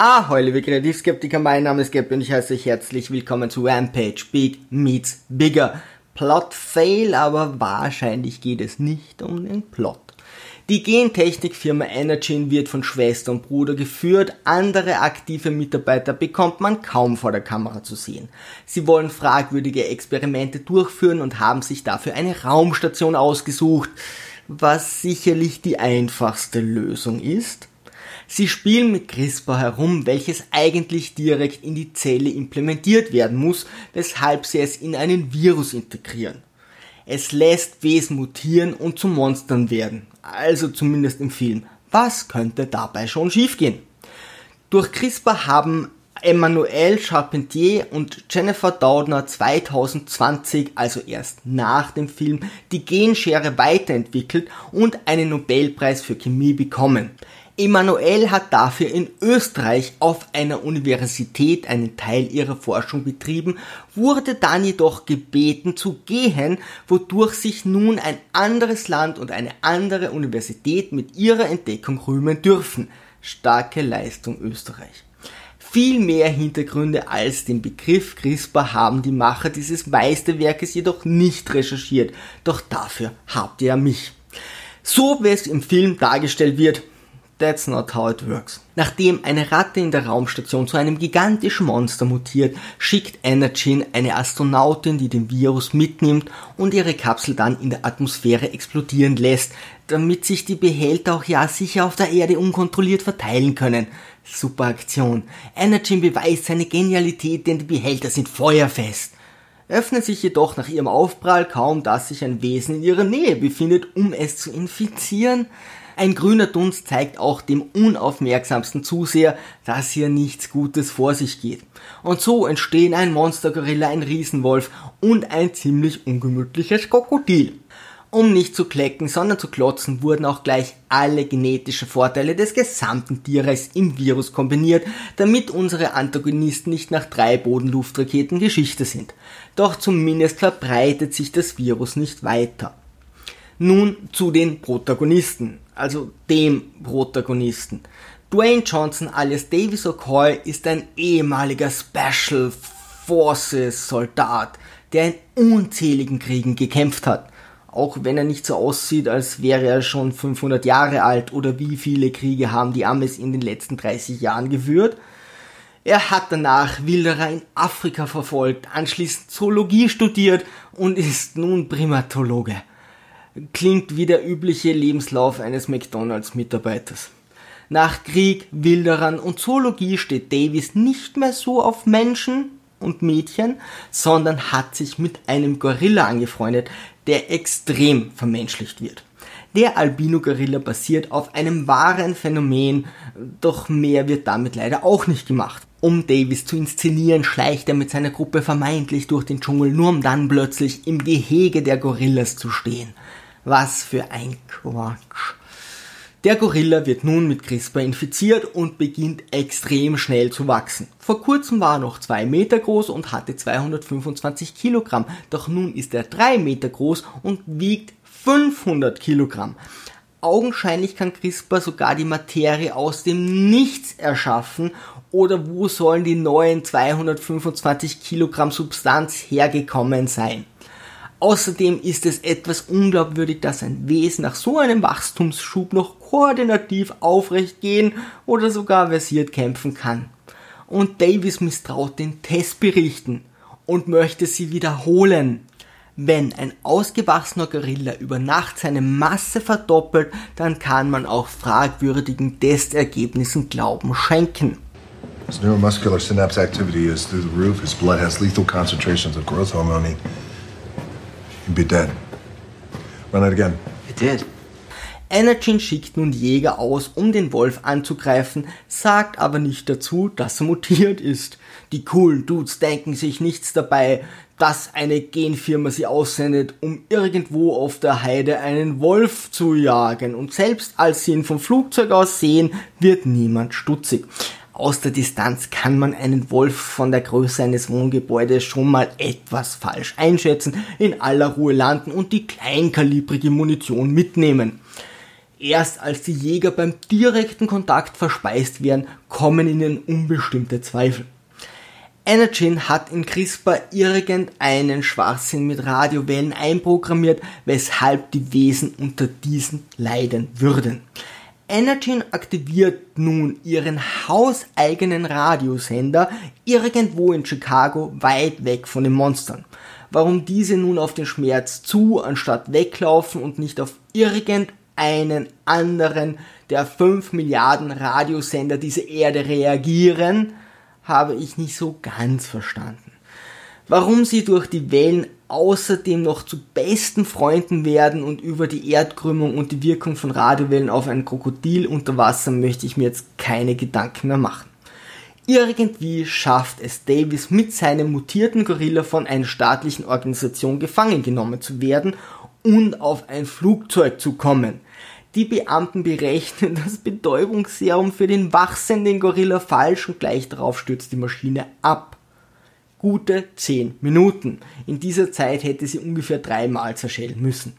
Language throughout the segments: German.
Ahoi, liebe Kreativskeptiker, mein Name ist Gabby und ich heiße euch herzlich willkommen zu Rampage Big Meets Bigger. Plot Fail, aber wahrscheinlich geht es nicht um den Plot. Die Gentechnikfirma Energene wird von Schwester und Bruder geführt, andere aktive Mitarbeiter bekommt man kaum vor der Kamera zu sehen. Sie wollen fragwürdige Experimente durchführen und haben sich dafür eine Raumstation ausgesucht, was sicherlich die einfachste Lösung ist. Sie spielen mit CRISPR herum, welches eigentlich direkt in die Zelle implementiert werden muss, weshalb sie es in einen Virus integrieren. Es lässt Wesen mutieren und zu Monstern werden, also zumindest im Film. Was könnte dabei schon schiefgehen? Durch CRISPR haben Emmanuel Charpentier und Jennifer Doudna 2020, also erst nach dem Film, die Genschere weiterentwickelt und einen Nobelpreis für Chemie bekommen. Emanuel hat dafür in Österreich auf einer Universität einen Teil ihrer Forschung betrieben, wurde dann jedoch gebeten zu gehen, wodurch sich nun ein anderes Land und eine andere Universität mit ihrer Entdeckung rühmen dürfen. Starke Leistung Österreich. Viel mehr Hintergründe als den Begriff CRISPR haben die Macher dieses Meisterwerkes jedoch nicht recherchiert, doch dafür habt ihr ja mich. So wie es im Film dargestellt wird, That's not how it works. Nachdem eine Ratte in der Raumstation zu einem gigantischen Monster mutiert, schickt Energyn eine Astronautin, die den Virus mitnimmt und ihre Kapsel dann in der Atmosphäre explodieren lässt, damit sich die Behälter auch ja sicher auf der Erde unkontrolliert verteilen können. Super Aktion. Energyn beweist seine Genialität, denn die Behälter sind feuerfest öffnet sich jedoch nach ihrem Aufprall kaum, dass sich ein Wesen in ihrer Nähe befindet, um es zu infizieren. Ein grüner Dunst zeigt auch dem unaufmerksamsten Zuseher, dass hier nichts Gutes vor sich geht. Und so entstehen ein Monstergorilla, ein Riesenwolf und ein ziemlich ungemütliches Krokodil. Um nicht zu klecken, sondern zu klotzen, wurden auch gleich alle genetischen Vorteile des gesamten Tierreichs im Virus kombiniert, damit unsere Antagonisten nicht nach drei Bodenluftraketen Geschichte sind. Doch zumindest verbreitet sich das Virus nicht weiter. Nun zu den Protagonisten, also dem Protagonisten. Dwayne Johnson alias Davis O'Coy ist ein ehemaliger Special Forces Soldat, der in unzähligen Kriegen gekämpft hat. Auch wenn er nicht so aussieht, als wäre er schon 500 Jahre alt oder wie viele Kriege haben die Amis in den letzten 30 Jahren geführt. Er hat danach Wilderer in Afrika verfolgt, anschließend Zoologie studiert und ist nun Primatologe klingt wie der übliche Lebenslauf eines McDonalds-Mitarbeiters. Nach Krieg, Wilderern und Zoologie steht Davis nicht mehr so auf Menschen und Mädchen, sondern hat sich mit einem Gorilla angefreundet, der extrem vermenschlicht wird. Der Albino-Gorilla basiert auf einem wahren Phänomen, doch mehr wird damit leider auch nicht gemacht. Um Davis zu inszenieren, schleicht er mit seiner Gruppe vermeintlich durch den Dschungel, nur um dann plötzlich im Gehege der Gorillas zu stehen. Was für ein Quatsch. Der Gorilla wird nun mit CRISPR infiziert und beginnt extrem schnell zu wachsen. Vor kurzem war er noch 2 Meter groß und hatte 225 Kilogramm, doch nun ist er 3 Meter groß und wiegt 500 Kilogramm. Augenscheinlich kann CRISPR sogar die Materie aus dem Nichts erschaffen oder wo sollen die neuen 225 Kilogramm Substanz hergekommen sein? Außerdem ist es etwas unglaubwürdig, dass ein Wesen nach so einem Wachstumsschub noch koordinativ aufrecht gehen oder sogar versiert kämpfen kann. Und Davis misstraut den Testberichten und möchte sie wiederholen. Wenn ein ausgewachsener Gorilla über Nacht seine Masse verdoppelt, dann kann man auch fragwürdigen Testergebnissen Glauben schenken. His neuromuscular synapse activity is through the roof. His blood has lethal concentrations of growth hormone. You'd be dead. Run it again. It did. Energyn schickt nun Jäger aus, um den Wolf anzugreifen, sagt aber nicht dazu, dass er mutiert ist. Die coolen Dudes denken sich nichts dabei, dass eine Genfirma sie aussendet, um irgendwo auf der Heide einen Wolf zu jagen. Und selbst als sie ihn vom Flugzeug aus sehen, wird niemand stutzig. Aus der Distanz kann man einen Wolf von der Größe eines Wohngebäudes schon mal etwas falsch einschätzen, in aller Ruhe landen und die kleinkalibrige Munition mitnehmen. Erst als die Jäger beim direkten Kontakt verspeist werden, kommen ihnen unbestimmte Zweifel. Energyn hat in CRISPR irgendeinen Schwachsinn mit Radiowellen einprogrammiert, weshalb die Wesen unter diesen leiden würden. Energyn aktiviert nun ihren hauseigenen Radiosender irgendwo in Chicago weit weg von den Monstern. Warum diese nun auf den Schmerz zu anstatt weglaufen und nicht auf irgendeinen anderen der 5 Milliarden Radiosender dieser Erde reagieren, habe ich nicht so ganz verstanden. Warum sie durch die Wellen außerdem noch zu besten Freunden werden und über die Erdkrümmung und die Wirkung von Radiowellen auf ein Krokodil unter Wasser möchte ich mir jetzt keine Gedanken mehr machen. Irgendwie schafft es Davis mit seinem mutierten Gorilla von einer staatlichen Organisation gefangen genommen zu werden und auf ein Flugzeug zu kommen. Die Beamten berechnen das Betäubungsserum für den wachsenden Gorilla falsch und gleich darauf stürzt die Maschine ab. Gute 10 Minuten. In dieser Zeit hätte sie ungefähr dreimal zerschellen müssen.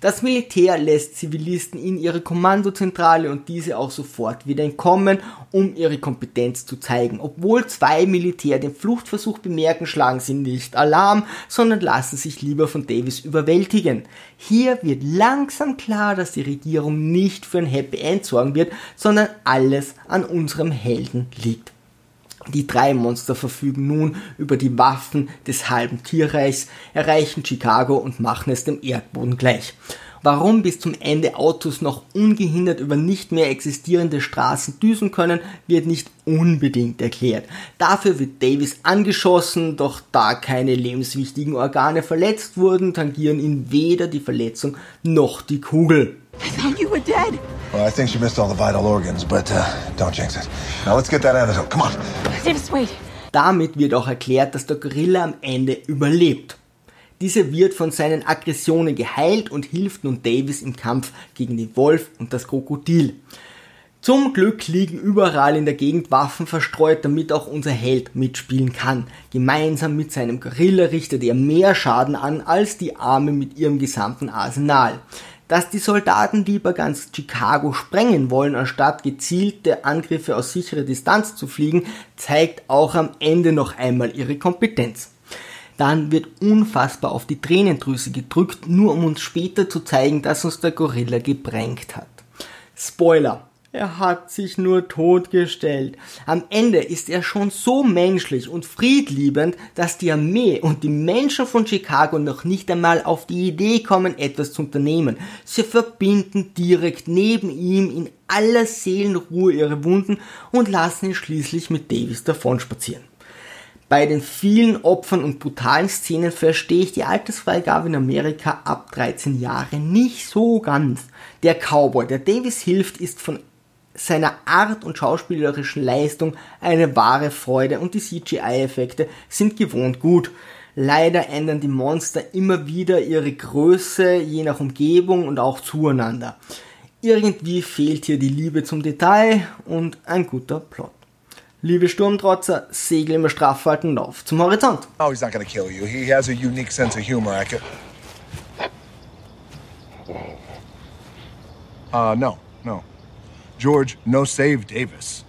Das Militär lässt Zivilisten in ihre Kommandozentrale und diese auch sofort wieder entkommen, um ihre Kompetenz zu zeigen. Obwohl zwei Militär den Fluchtversuch bemerken, schlagen sie nicht Alarm, sondern lassen sich lieber von Davis überwältigen. Hier wird langsam klar, dass die Regierung nicht für ein Happy End sorgen wird, sondern alles an unserem Helden liegt. Die drei Monster verfügen nun über die Waffen des halben Tierreichs, erreichen Chicago und machen es dem Erdboden gleich. Warum bis zum Ende Autos noch ungehindert über nicht mehr existierende Straßen düsen können, wird nicht unbedingt erklärt. Dafür wird Davis angeschossen, doch da keine lebenswichtigen Organe verletzt wurden, tangieren ihn weder die Verletzung noch die Kugel. I thought you were dead. Well, I think she missed all the vital organs, but uh, don't jinx it. Now let's get that antidote. Come on. Davis, wait. Damit wird auch erklärt, dass der Gorilla am Ende überlebt. Dieser wird von seinen Aggressionen geheilt und hilft nun Davis im Kampf gegen den Wolf und das Krokodil. Zum Glück liegen überall in der Gegend Waffen verstreut, damit auch unser Held mitspielen kann. Gemeinsam mit seinem Gorilla richtet er mehr Schaden an als die Arme mit ihrem gesamten Arsenal. Dass die Soldaten lieber ganz Chicago sprengen wollen, anstatt gezielte Angriffe aus sicherer Distanz zu fliegen, zeigt auch am Ende noch einmal ihre Kompetenz. Dann wird unfassbar auf die Tränendrüse gedrückt, nur um uns später zu zeigen, dass uns der Gorilla gebrängt hat. Spoiler. Er hat sich nur totgestellt. Am Ende ist er schon so menschlich und friedliebend, dass die Armee und die Menschen von Chicago noch nicht einmal auf die Idee kommen, etwas zu unternehmen. Sie verbinden direkt neben ihm in aller Seelenruhe ihre Wunden und lassen ihn schließlich mit Davis davonspazieren. Bei den vielen Opfern und brutalen Szenen verstehe ich die Altersfreigabe in Amerika ab 13 Jahre nicht so ganz. Der Cowboy, der Davis hilft, ist von seiner Art und schauspielerischen Leistung eine wahre Freude und die CGI-Effekte sind gewohnt gut. Leider ändern die Monster immer wieder ihre Größe, je nach Umgebung und auch zueinander. Irgendwie fehlt hier die Liebe zum Detail und ein guter Plot. Liebe Sturmtrotzer, segel immer straff halten auf zum Horizont. Oh, he's not gonna kill you. He has a unique sense of humor. I could... Uh, no, no. George, no save Davis.